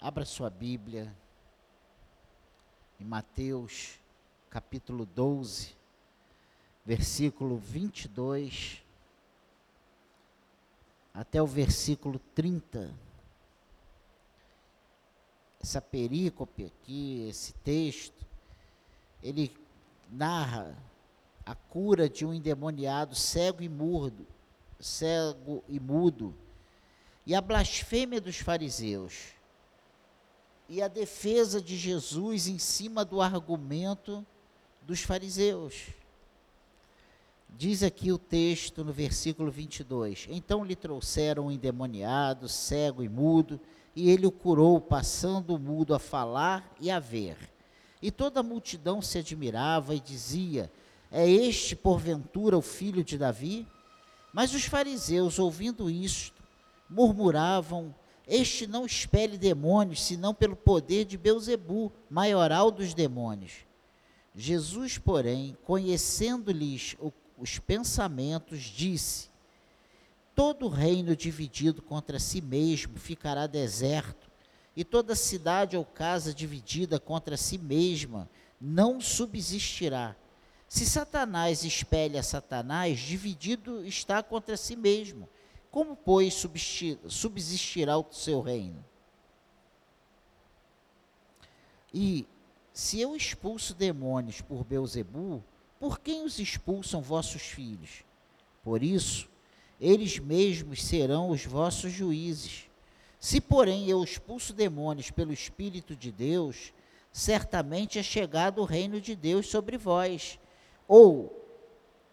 Abra sua Bíblia em Mateus, capítulo 12, versículo 22 até o versículo 30. Essa perícope aqui, esse texto, ele narra a cura de um endemoniado cego e cego e mudo, e a blasfêmia dos fariseus, e a defesa de Jesus em cima do argumento dos fariseus. Diz aqui o texto no versículo 22: Então lhe trouxeram um endemoniado, cego e mudo, e ele o curou, passando o mudo a falar e a ver. E toda a multidão se admirava e dizia: É este, porventura, o filho de Davi? Mas os fariseus, ouvindo isto, murmuravam: Este não expele demônios, senão pelo poder de Beuzebu, maioral dos demônios. Jesus, porém, conhecendo-lhes os pensamentos, disse: Todo reino dividido contra si mesmo ficará deserto e toda cidade ou casa dividida contra si mesma não subsistirá. Se Satanás espelha Satanás, dividido está contra si mesmo. Como, pois, subsistirá o seu reino? E se eu expulso demônios por Beuzebu, por quem os expulsam vossos filhos? Por isso, eles mesmos serão os vossos juízes. Se, porém, eu expulso demônios pelo Espírito de Deus, certamente é chegado o reino de Deus sobre vós. Ou,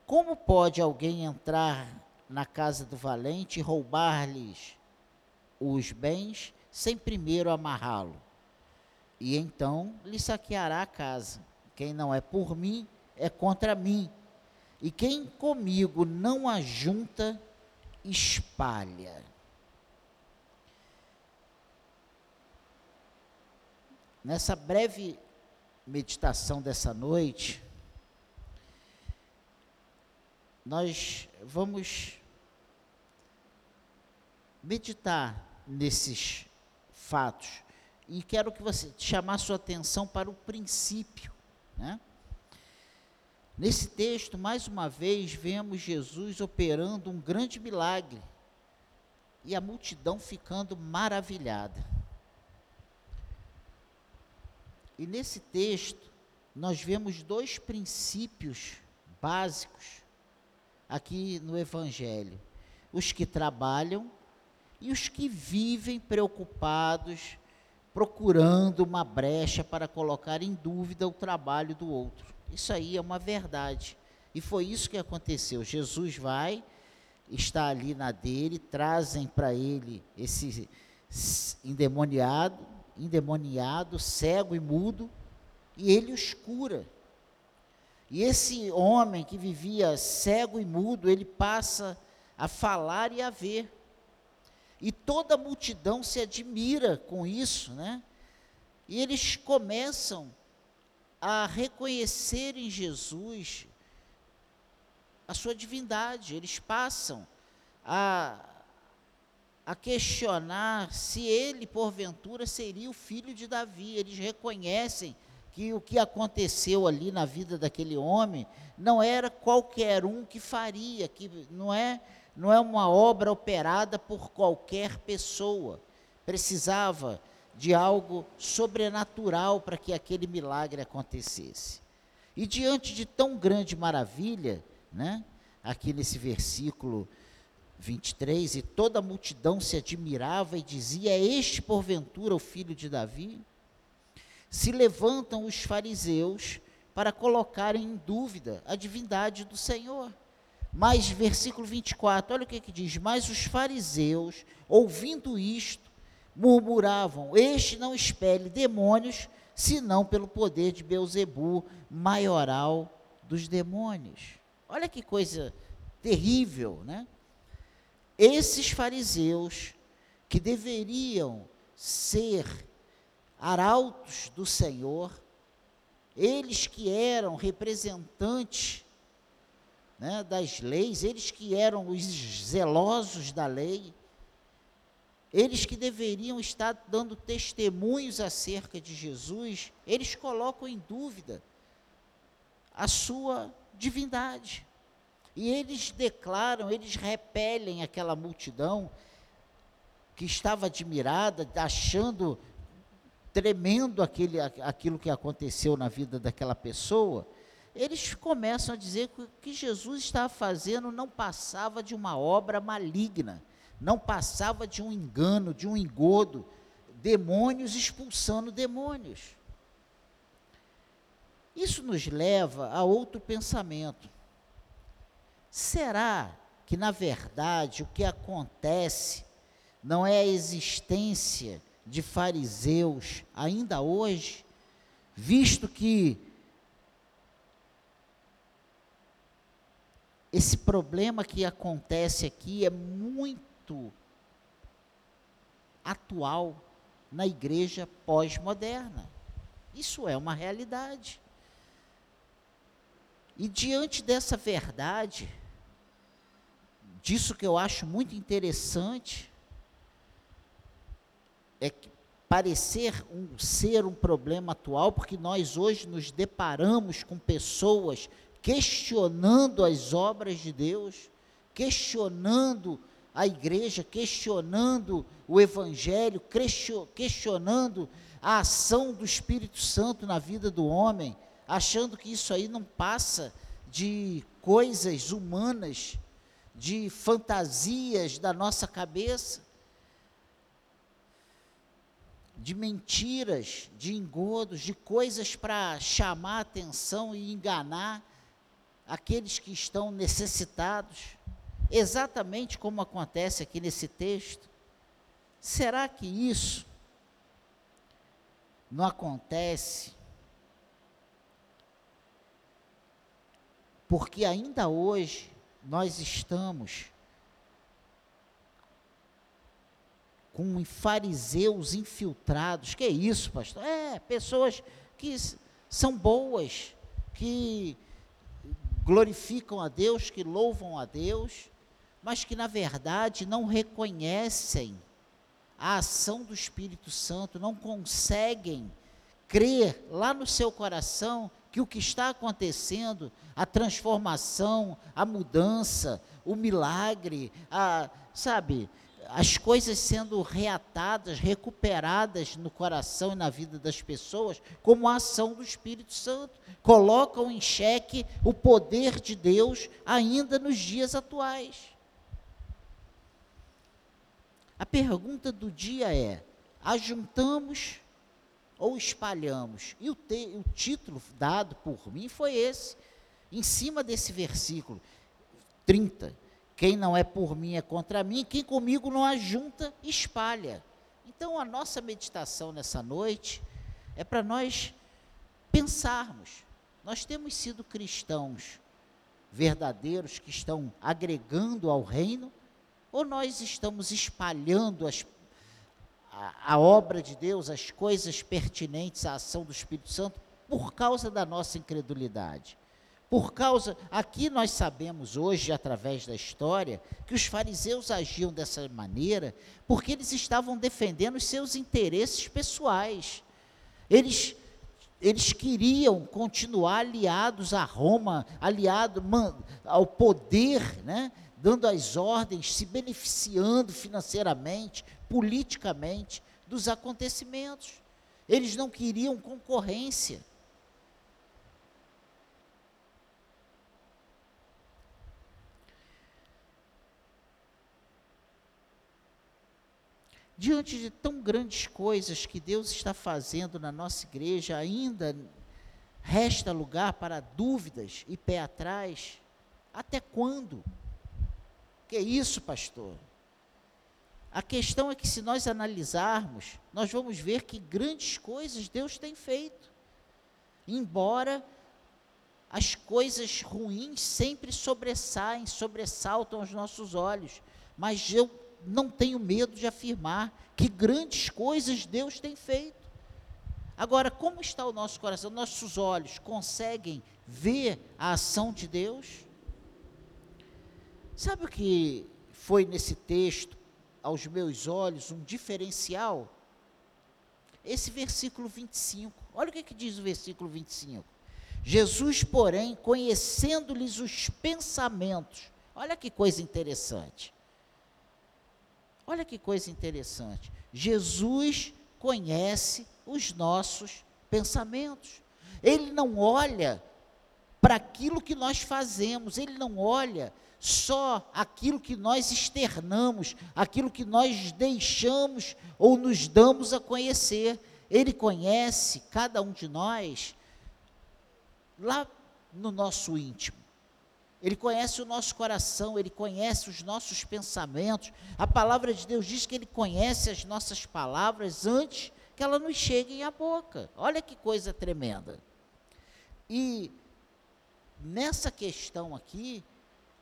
como pode alguém entrar na casa do valente e roubar-lhes os bens sem primeiro amarrá-lo? E então lhe saqueará a casa. Quem não é por mim, é contra mim. E quem comigo não ajunta, espalha. Nessa breve meditação dessa noite, nós vamos meditar nesses fatos e quero que você chamar sua atenção para o princípio, né? Nesse texto, mais uma vez, vemos Jesus operando um grande milagre e a multidão ficando maravilhada. E nesse texto, nós vemos dois princípios básicos aqui no Evangelho: os que trabalham e os que vivem preocupados, procurando uma brecha para colocar em dúvida o trabalho do outro. Isso aí é uma verdade. E foi isso que aconteceu. Jesus vai, está ali na dele, trazem para ele esse endemoniado, endemoniado, cego e mudo, e ele os cura. E esse homem que vivia cego e mudo, ele passa a falar e a ver. E toda a multidão se admira com isso, né? E eles começam a reconhecer em Jesus a sua divindade, eles passam a a questionar se ele, porventura, seria o filho de Davi. Eles reconhecem que o que aconteceu ali na vida daquele homem não era qualquer um que faria, que não é, não é uma obra operada por qualquer pessoa. Precisava de algo sobrenatural para que aquele milagre acontecesse. E diante de tão grande maravilha, né, aqui nesse versículo 23, e toda a multidão se admirava e dizia: É este porventura o filho de Davi? Se levantam os fariseus para colocarem em dúvida a divindade do Senhor. Mas, versículo 24, olha o que, que diz: Mas os fariseus, ouvindo isto, murmuravam: Este não espere demônios, senão pelo poder de Beuzebu, maioral dos demônios. Olha que coisa terrível, né? esses fariseus, que deveriam ser arautos do Senhor, eles que eram representantes né, das leis, eles que eram os zelosos da lei, eles que deveriam estar dando testemunhos acerca de Jesus, eles colocam em dúvida a sua divindade. E eles declaram, eles repelem aquela multidão que estava admirada, achando tremendo aquele, aquilo que aconteceu na vida daquela pessoa. Eles começam a dizer que o que Jesus estava fazendo não passava de uma obra maligna, não passava de um engano, de um engodo, demônios expulsando demônios. Isso nos leva a outro pensamento. Será que, na verdade, o que acontece não é a existência de fariseus ainda hoje, visto que esse problema que acontece aqui é muito atual na igreja pós-moderna. Isso é uma realidade. E diante dessa verdade, disso que eu acho muito interessante, é parecer um, ser um problema atual, porque nós hoje nos deparamos com pessoas questionando as obras de Deus, questionando a igreja, questionando o evangelho, questionando a ação do Espírito Santo na vida do homem, achando que isso aí não passa de coisas humanas, de fantasias da nossa cabeça, de mentiras, de engodos, de coisas para chamar atenção e enganar aqueles que estão necessitados, exatamente como acontece aqui nesse texto. Será que isso não acontece porque ainda hoje nós estamos com fariseus infiltrados. Que isso, pastor? É, pessoas que são boas, que glorificam a Deus, que louvam a Deus, mas que na verdade não reconhecem a ação do Espírito Santo, não conseguem crer lá no seu coração que o que está acontecendo, a transformação, a mudança, o milagre, a, sabe, as coisas sendo reatadas, recuperadas no coração e na vida das pessoas, como a ação do Espírito Santo, colocam em xeque o poder de Deus ainda nos dias atuais. A pergunta do dia é: ajuntamos ou espalhamos? E o, te, o título dado por mim foi esse, em cima desse versículo 30. Quem não é por mim é contra mim, quem comigo não ajunta, espalha. Então a nossa meditação nessa noite é para nós pensarmos. Nós temos sido cristãos verdadeiros que estão agregando ao reino, ou nós estamos espalhando as a, a obra de Deus, as coisas pertinentes à ação do Espírito Santo, por causa da nossa incredulidade. Por causa, aqui nós sabemos hoje, através da história, que os fariseus agiam dessa maneira porque eles estavam defendendo os seus interesses pessoais. Eles, eles queriam continuar aliados a Roma, aliados ao poder, né? dando as ordens, se beneficiando financeiramente, politicamente dos acontecimentos. Eles não queriam concorrência. Diante de tão grandes coisas que Deus está fazendo na nossa igreja, ainda resta lugar para dúvidas e pé atrás? Até quando? Que isso, pastor? A questão é que se nós analisarmos, nós vamos ver que grandes coisas Deus tem feito. Embora as coisas ruins sempre sobressaem, sobressaltam aos nossos olhos, mas eu não tenho medo de afirmar que grandes coisas Deus tem feito. Agora, como está o nosso coração? Nossos olhos conseguem ver a ação de Deus? Sabe o que foi nesse texto aos meus olhos um diferencial? Esse versículo 25. Olha o que, que diz o versículo 25. Jesus, porém, conhecendo-lhes os pensamentos. Olha que coisa interessante. Olha que coisa interessante. Jesus conhece os nossos pensamentos. Ele não olha para aquilo que nós fazemos, ele não olha só aquilo que nós externamos, aquilo que nós deixamos ou nos damos a conhecer. Ele conhece cada um de nós lá no nosso íntimo. Ele conhece o nosso coração, ele conhece os nossos pensamentos. A palavra de Deus diz que ele conhece as nossas palavras antes que elas nos cheguem à boca. Olha que coisa tremenda. E nessa questão aqui,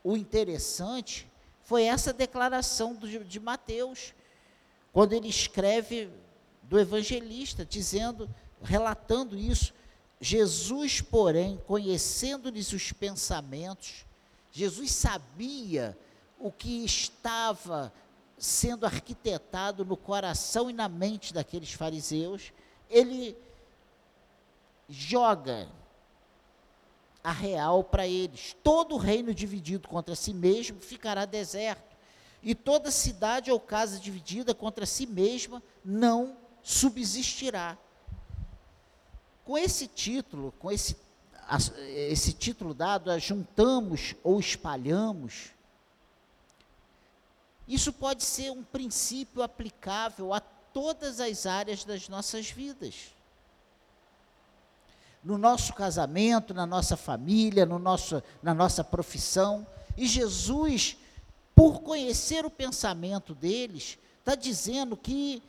o interessante foi essa declaração do, de Mateus, quando ele escreve do evangelista, dizendo, relatando isso. Jesus, porém, conhecendo-lhes os pensamentos, Jesus sabia o que estava sendo arquitetado no coração e na mente daqueles fariseus, ele joga a real para eles. Todo reino dividido contra si mesmo ficará deserto, e toda cidade ou casa dividida contra si mesma não subsistirá. Com esse título, com esse, esse título dado, juntamos ou espalhamos, isso pode ser um princípio aplicável a todas as áreas das nossas vidas. No nosso casamento, na nossa família, no nosso, na nossa profissão. E Jesus, por conhecer o pensamento deles, está dizendo que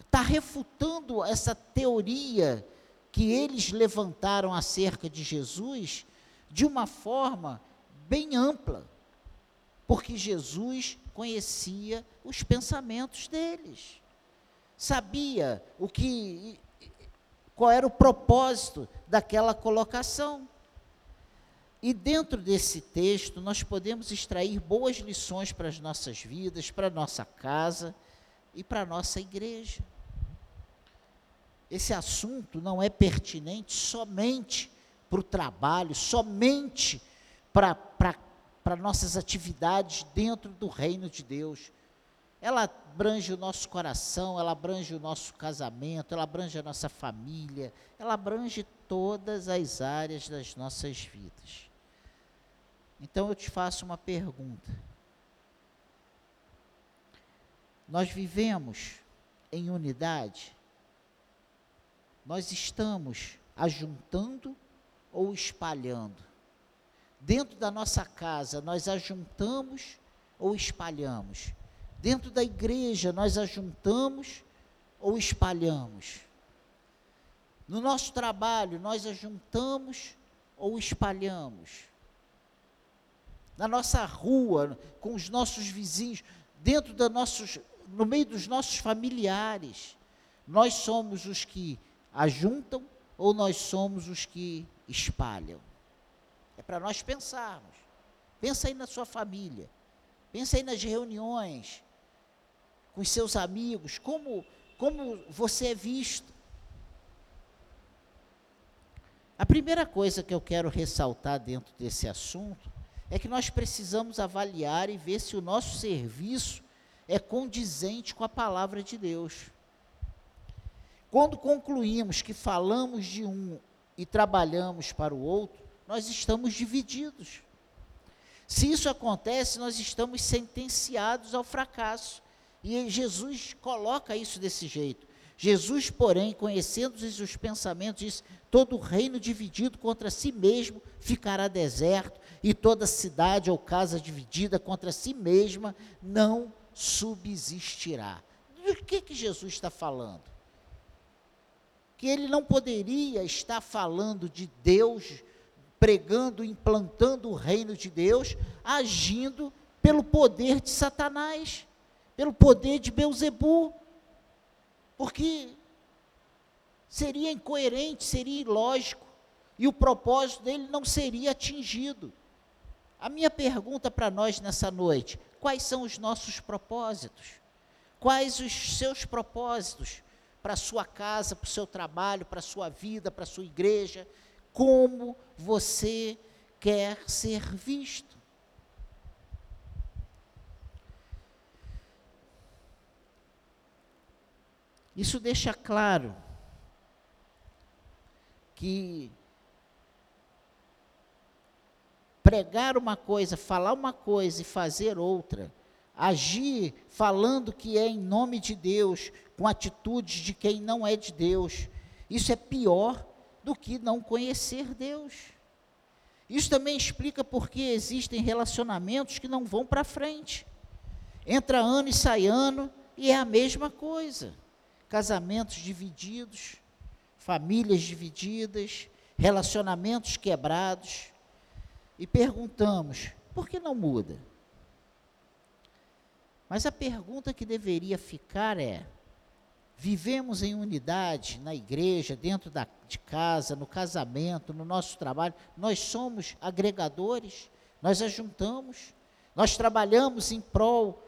está refutando essa teoria que eles levantaram acerca de Jesus de uma forma bem ampla porque Jesus conhecia os pensamentos deles. Sabia o que qual era o propósito daquela colocação. E dentro desse texto nós podemos extrair boas lições para as nossas vidas, para a nossa casa e para a nossa igreja. Esse assunto não é pertinente somente para o trabalho, somente para, nossas atividades dentro do reino de Deus. Ela abrange o nosso coração, ela abrange o nosso casamento, ela abrange a nossa família, ela abrange todas as áreas das nossas vidas. Então eu te faço uma pergunta. Nós vivemos em unidade? Nós estamos ajuntando ou espalhando? Dentro da nossa casa, nós ajuntamos ou espalhamos? Dentro da igreja, nós ajuntamos ou espalhamos? No nosso trabalho, nós ajuntamos ou espalhamos? Na nossa rua, com os nossos vizinhos, dentro da nossos, no meio dos nossos familiares, nós somos os que ajuntam ou nós somos os que espalham? É para nós pensarmos. Pensa aí na sua família. Pensa aí nas reuniões com os seus amigos, como como você é visto. A primeira coisa que eu quero ressaltar dentro desse assunto é que nós precisamos avaliar e ver se o nosso serviço é condizente com a palavra de Deus. Quando concluímos que falamos de um e trabalhamos para o outro, nós estamos divididos. Se isso acontece, nós estamos sentenciados ao fracasso. E Jesus coloca isso desse jeito. Jesus, porém, conhecendo os pensamentos, diz: todo reino dividido contra si mesmo ficará deserto, e toda cidade ou casa dividida contra si mesma não subsistirá. Do que, que Jesus está falando? Que ele não poderia estar falando de Deus pregando, implantando o reino de Deus, agindo pelo poder de Satanás, pelo poder de Beuzebu. Porque seria incoerente, seria ilógico, e o propósito dele não seria atingido. A minha pergunta para nós nessa noite: quais são os nossos propósitos. Quais os seus propósitos para a sua casa, para o seu trabalho, para a sua vida, para a sua igreja? Como você quer ser visto? Isso deixa claro que pregar uma coisa, falar uma coisa e fazer outra, agir falando que é em nome de Deus, com atitudes de quem não é de Deus, isso é pior do que não conhecer Deus. Isso também explica porque existem relacionamentos que não vão para frente. Entra ano e sai ano e é a mesma coisa casamentos divididos, famílias divididas, relacionamentos quebrados, e perguntamos: por que não muda? Mas a pergunta que deveria ficar é: vivemos em unidade na igreja, dentro da, de casa, no casamento, no nosso trabalho, nós somos agregadores, nós ajuntamos, nós trabalhamos em prol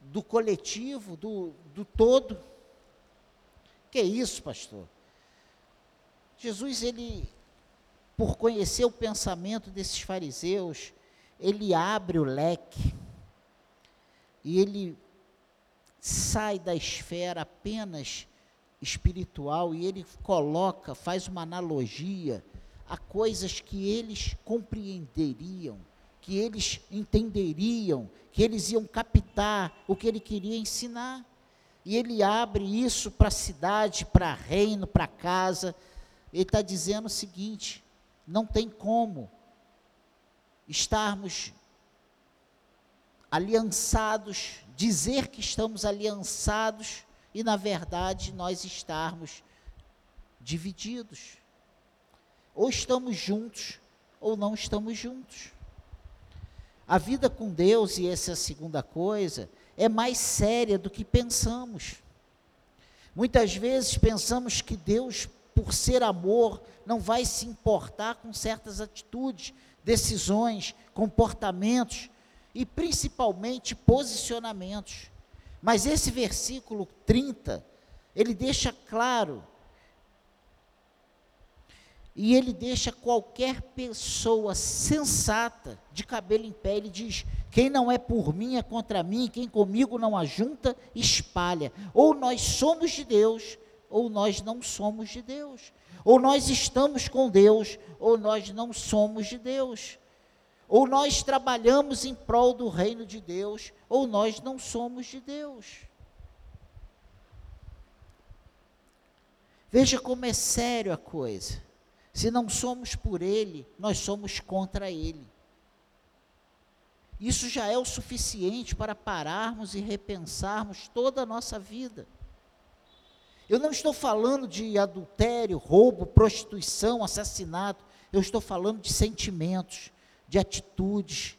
do coletivo, do, do todo. Que é isso, pastor? Jesus, ele, por conhecer o pensamento desses fariseus, ele abre o leque e ele sai da esfera apenas espiritual e ele coloca, faz uma analogia a coisas que eles compreenderiam, que eles entenderiam, que eles iam captar o que ele queria ensinar e ele abre isso para a cidade, para reino, para casa. Ele está dizendo o seguinte: não tem como estarmos aliançados, dizer que estamos aliançados e, na verdade, nós estarmos divididos. Ou estamos juntos, ou não estamos juntos. A vida com Deus, e essa é a segunda coisa, é mais séria do que pensamos. Muitas vezes pensamos que Deus, por ser amor, não vai se importar com certas atitudes, decisões, comportamentos e principalmente posicionamentos. Mas esse versículo 30, ele deixa claro e ele deixa qualquer pessoa sensata de cabelo em pé. Ele diz: quem não é por mim é contra mim, quem comigo não ajunta, espalha. Ou nós somos de Deus, ou nós não somos de Deus. Ou nós estamos com Deus, ou nós não somos de Deus. Ou nós trabalhamos em prol do reino de Deus, ou nós não somos de Deus. Veja como é sério a coisa. Se não somos por Ele, nós somos contra Ele. Isso já é o suficiente para pararmos e repensarmos toda a nossa vida. Eu não estou falando de adultério, roubo, prostituição, assassinato. Eu estou falando de sentimentos, de atitudes,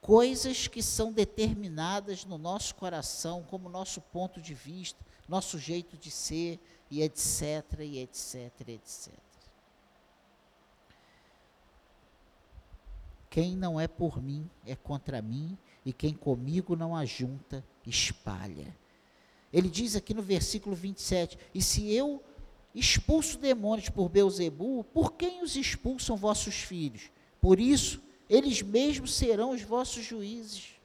coisas que são determinadas no nosso coração, como nosso ponto de vista, nosso jeito de ser, e etc, e etc, etc. Quem não é por mim é contra mim, e quem comigo não ajunta, espalha. Ele diz aqui no versículo 27: E se eu expulso demônios por Beuzebu, por quem os expulsam vossos filhos? Por isso, eles mesmos serão os vossos juízes.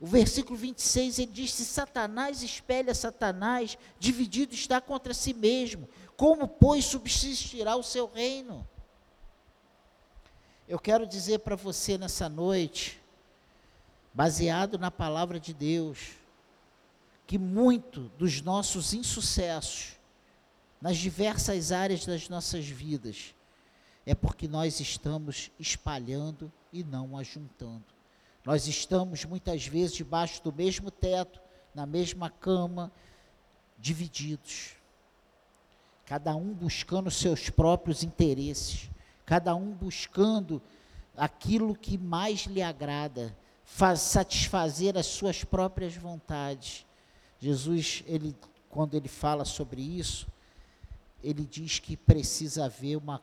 O versículo 26 ele diz: Se Satanás espelha Satanás, dividido está contra si mesmo, como, pois, subsistirá o seu reino? Eu quero dizer para você nessa noite, baseado na palavra de Deus, que muito dos nossos insucessos nas diversas áreas das nossas vidas é porque nós estamos espalhando e não ajuntando. Nós estamos muitas vezes debaixo do mesmo teto, na mesma cama, divididos. Cada um buscando seus próprios interesses cada um buscando aquilo que mais lhe agrada, faz, satisfazer as suas próprias vontades. Jesus, ele, quando ele fala sobre isso, ele diz que precisa haver uma,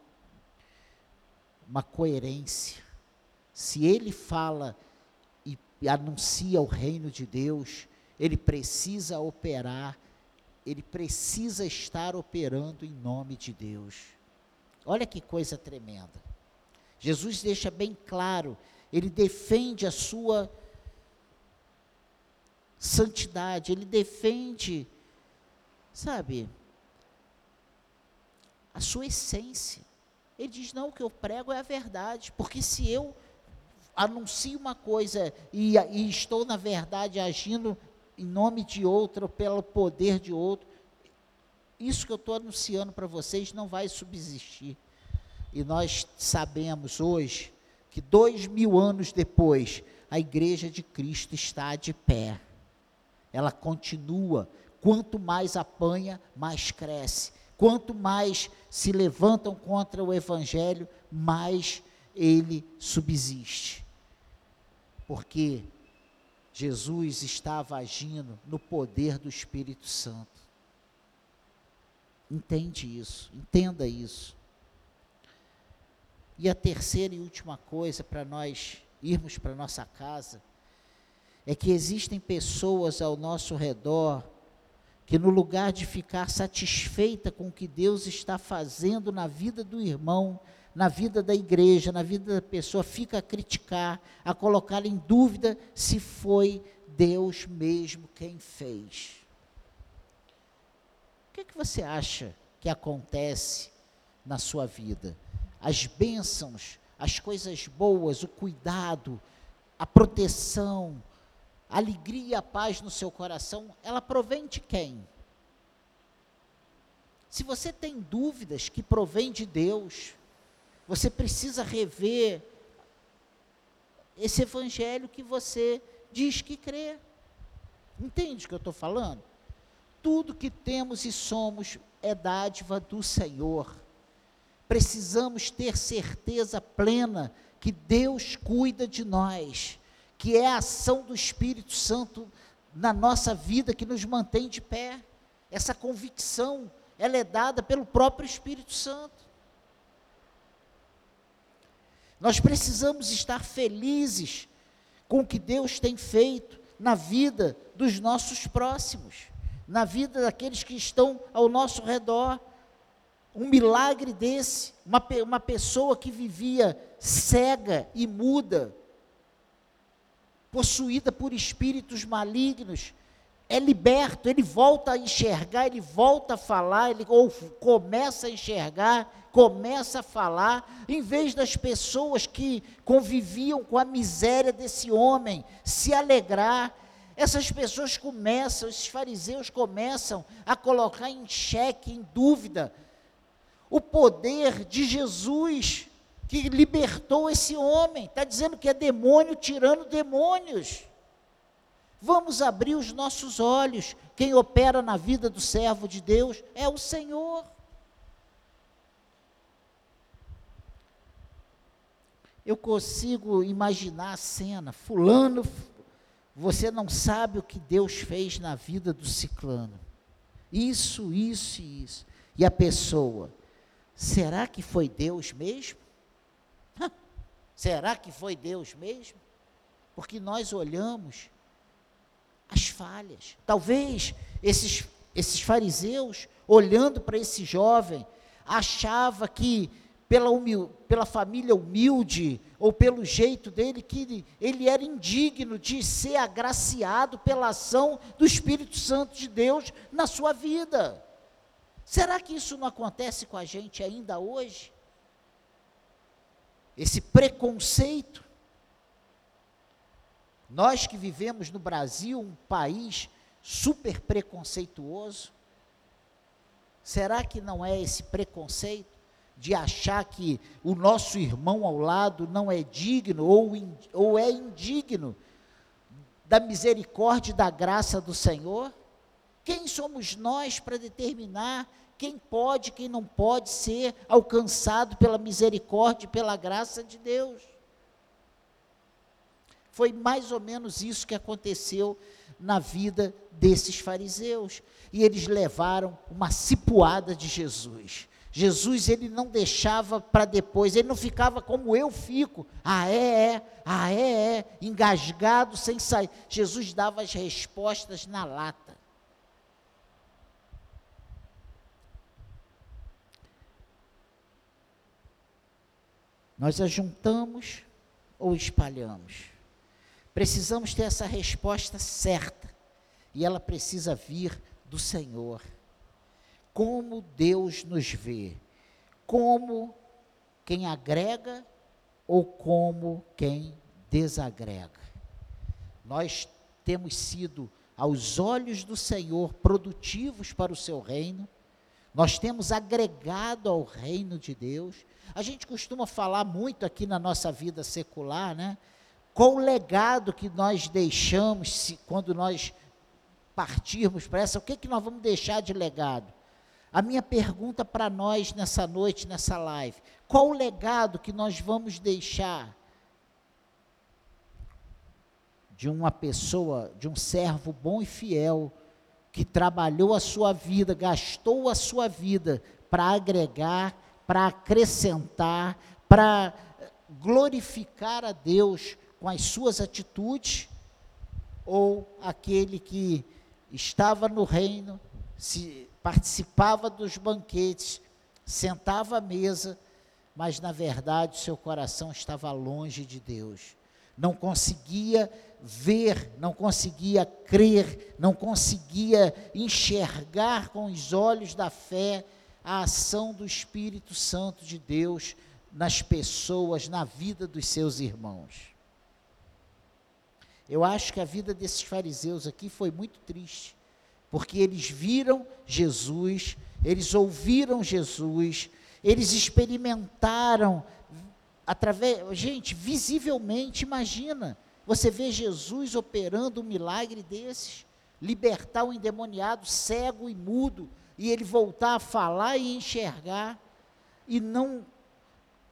uma coerência. Se ele fala anuncia o reino de Deus, ele precisa operar, ele precisa estar operando em nome de Deus. Olha que coisa tremenda. Jesus deixa bem claro, ele defende a sua santidade, ele defende, sabe, a sua essência. Ele diz: não, o que eu prego é a verdade, porque se eu anuncio uma coisa e, e estou, na verdade, agindo em nome de outro, pelo poder de outro, isso que eu estou anunciando para vocês não vai subsistir. E nós sabemos hoje que dois mil anos depois, a igreja de Cristo está de pé. Ela continua. Quanto mais apanha, mais cresce. Quanto mais se levantam contra o Evangelho, mais ele subsiste. Porque Jesus estava agindo no poder do Espírito Santo. Entende isso, entenda isso. E a terceira e última coisa para nós irmos para nossa casa é que existem pessoas ao nosso redor que no lugar de ficar satisfeita com o que Deus está fazendo na vida do irmão, na vida da igreja, na vida da pessoa, fica a criticar, a colocar em dúvida se foi Deus mesmo quem fez. O que, é que você acha que acontece na sua vida? As bênçãos, as coisas boas, o cuidado, a proteção, alegria e a paz no seu coração, ela provém de quem? Se você tem dúvidas que provém de Deus, você precisa rever esse evangelho que você diz que crê. Entende o que eu estou falando? Tudo que temos e somos é dádiva do Senhor. Precisamos ter certeza plena que Deus cuida de nós que é a ação do Espírito Santo na nossa vida que nos mantém de pé. Essa convicção, ela é dada pelo próprio Espírito Santo. Nós precisamos estar felizes com o que Deus tem feito na vida dos nossos próximos, na vida daqueles que estão ao nosso redor. Um milagre desse, uma, uma pessoa que vivia cega e muda, possuída por espíritos malignos, é liberto, ele volta a enxergar, ele volta a falar, ele ou começa a enxergar, começa a falar, em vez das pessoas que conviviam com a miséria desse homem se alegrar, essas pessoas começam, esses fariseus começam a colocar em xeque, em dúvida, o poder de Jesus que libertou esse homem. Está dizendo que é demônio tirando demônios. Vamos abrir os nossos olhos. Quem opera na vida do servo de Deus é o Senhor. Eu consigo imaginar a cena. Fulano, você não sabe o que Deus fez na vida do ciclano. Isso, isso e isso. E a pessoa, será que foi Deus mesmo? Será que foi Deus mesmo? Porque nós olhamos as falhas. Talvez esses, esses fariseus, olhando para esse jovem, achava que pela, humil, pela família humilde ou pelo jeito dele, que ele, ele era indigno de ser agraciado pela ação do Espírito Santo de Deus na sua vida. Será que isso não acontece com a gente ainda hoje? Esse preconceito. Nós que vivemos no Brasil, um país super preconceituoso, será que não é esse preconceito de achar que o nosso irmão ao lado não é digno ou, in, ou é indigno da misericórdia e da graça do Senhor? Quem somos nós para determinar quem pode, quem não pode ser alcançado pela misericórdia e pela graça de Deus. Foi mais ou menos isso que aconteceu na vida desses fariseus. E eles levaram uma cipuada de Jesus. Jesus ele não deixava para depois, ele não ficava como eu fico. Ah, é, é, ah, é, é, engasgado sem sair. Jesus dava as respostas na lata. Nós ajuntamos ou espalhamos? Precisamos ter essa resposta certa. E ela precisa vir do Senhor como Deus nos vê, como quem agrega ou como quem desagrega. Nós temos sido, aos olhos do Senhor, produtivos para o seu reino, nós temos agregado ao reino de Deus. A gente costuma falar muito aqui na nossa vida secular, né? Qual o legado que nós deixamos se, quando nós partirmos para essa? O que, que nós vamos deixar de legado? A minha pergunta para nós nessa noite, nessa live: qual o legado que nós vamos deixar de uma pessoa, de um servo bom e fiel, que trabalhou a sua vida, gastou a sua vida para agregar, para acrescentar, para glorificar a Deus com as suas atitudes, ou aquele que estava no reino, se participava dos banquetes, sentava à mesa, mas na verdade seu coração estava longe de Deus. Não conseguia ver, não conseguia crer, não conseguia enxergar com os olhos da fé a ação do Espírito Santo de Deus nas pessoas, na vida dos seus irmãos. Eu acho que a vida desses fariseus aqui foi muito triste porque eles viram Jesus, eles ouviram Jesus, eles experimentaram através, gente, visivelmente, imagina, você vê Jesus operando um milagre desses, libertar o endemoniado cego e mudo e ele voltar a falar e enxergar e não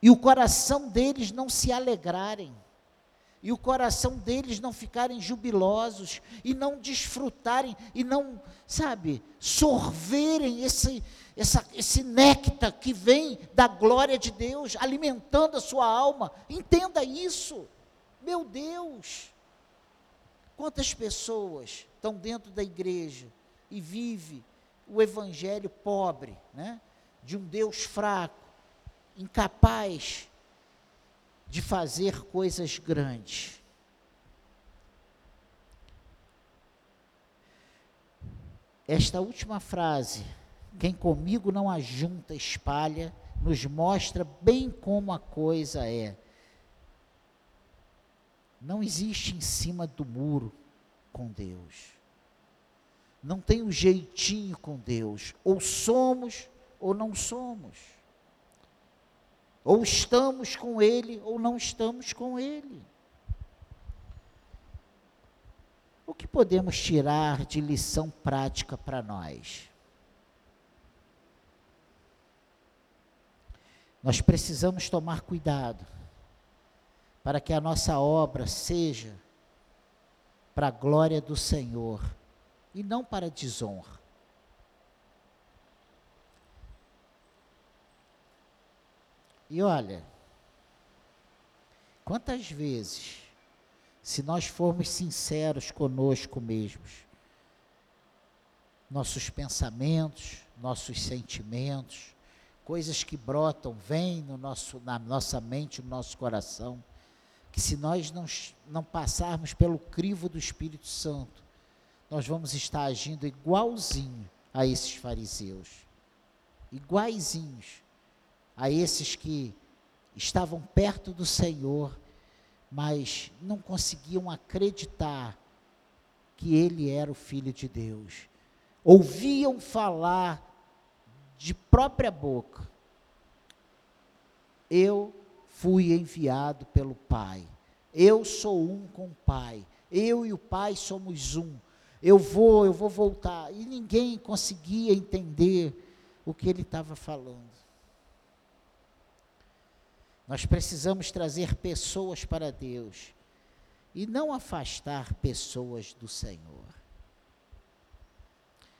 e o coração deles não se alegrarem e o coração deles não ficarem jubilosos e não desfrutarem e não, sabe, sorverem esse, essa, esse néctar que vem da glória de Deus, alimentando a sua alma. Entenda isso. Meu Deus! Quantas pessoas estão dentro da igreja e vive o evangelho pobre, né? De um Deus fraco, incapaz de fazer coisas grandes. Esta última frase, quem comigo não ajunta, espalha, nos mostra bem como a coisa é. Não existe em cima do muro com Deus. Não tem um jeitinho com Deus. Ou somos ou não somos. Ou estamos com Ele, ou não estamos com Ele. O que podemos tirar de lição prática para nós? Nós precisamos tomar cuidado para que a nossa obra seja para a glória do Senhor e não para a desonra. E olha, quantas vezes, se nós formos sinceros conosco mesmos, nossos pensamentos, nossos sentimentos, coisas que brotam, vêm no nosso, na nossa mente, no nosso coração, se nós não, não passarmos pelo crivo do Espírito Santo, nós vamos estar agindo igualzinho a esses fariseus. Iguaizinhos a esses que estavam perto do Senhor, mas não conseguiam acreditar que ele era o Filho de Deus. Ouviam falar de própria boca: Eu fui enviado pelo Pai, eu sou um com o Pai, eu e o Pai somos um. Eu vou, eu vou voltar. E ninguém conseguia entender o que ele estava falando. Nós precisamos trazer pessoas para Deus e não afastar pessoas do Senhor.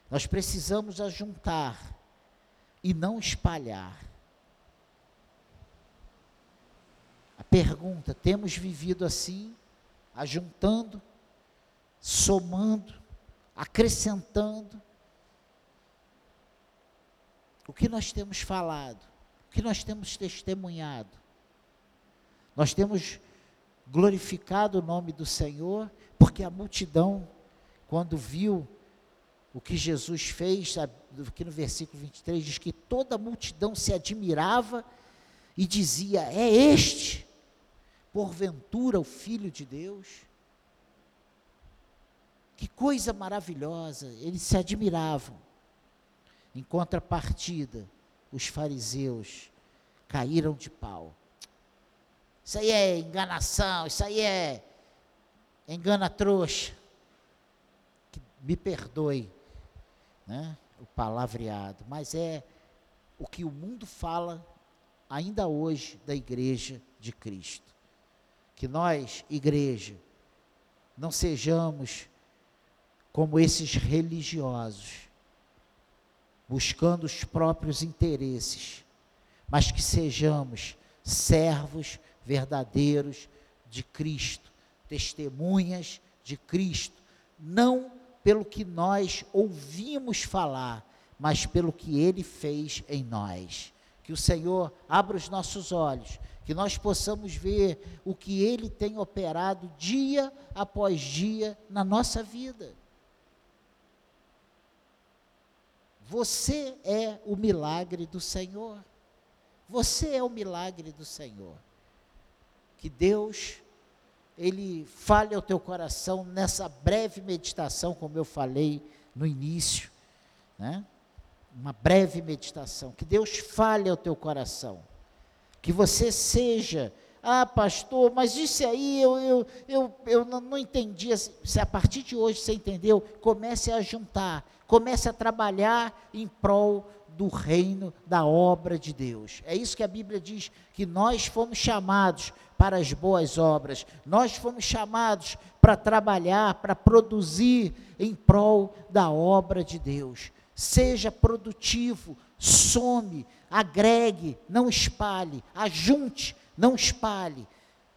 Nós precisamos ajuntar e não espalhar. A pergunta: temos vivido assim, ajuntando, somando, acrescentando? O que nós temos falado? O que nós temos testemunhado? Nós temos glorificado o nome do Senhor, porque a multidão, quando viu o que Jesus fez, aqui no versículo 23, diz que toda a multidão se admirava e dizia: É este, porventura, o Filho de Deus? Que coisa maravilhosa, eles se admiravam. Em contrapartida, os fariseus caíram de pau. Isso aí é enganação, isso aí é engana trouxa. Me perdoe, né, o palavreado, mas é o que o mundo fala ainda hoje da igreja de Cristo. Que nós, igreja, não sejamos como esses religiosos, buscando os próprios interesses, mas que sejamos servos verdadeiros de Cristo, testemunhas de Cristo, não pelo que nós ouvimos falar, mas pelo que ele fez em nós. Que o Senhor abra os nossos olhos, que nós possamos ver o que ele tem operado dia após dia na nossa vida. Você é o milagre do Senhor. Você é o milagre do Senhor. Que Deus ele fale ao teu coração nessa breve meditação, como eu falei no início, né? Uma breve meditação. Que Deus fale ao teu coração. Que você seja, ah, pastor, mas isso aí eu, eu, eu, eu não, entendi. Se a partir de hoje você entendeu, comece a juntar, comece a trabalhar em prol do reino, da obra de Deus. É isso que a Bíblia diz, que nós fomos chamados para as boas obras, nós fomos chamados para trabalhar, para produzir em prol da obra de Deus. Seja produtivo, some, agregue, não espalhe, ajunte, não espalhe.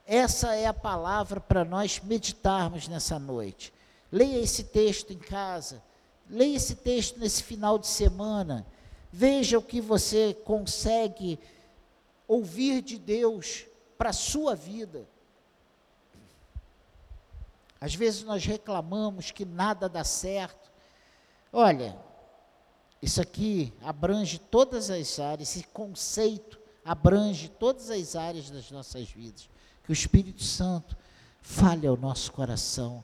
Essa é a palavra para nós meditarmos nessa noite. Leia esse texto em casa, leia esse texto nesse final de semana Veja o que você consegue ouvir de Deus para a sua vida. Às vezes nós reclamamos que nada dá certo. Olha, isso aqui abrange todas as áreas, esse conceito abrange todas as áreas das nossas vidas. Que o Espírito Santo fale ao nosso coração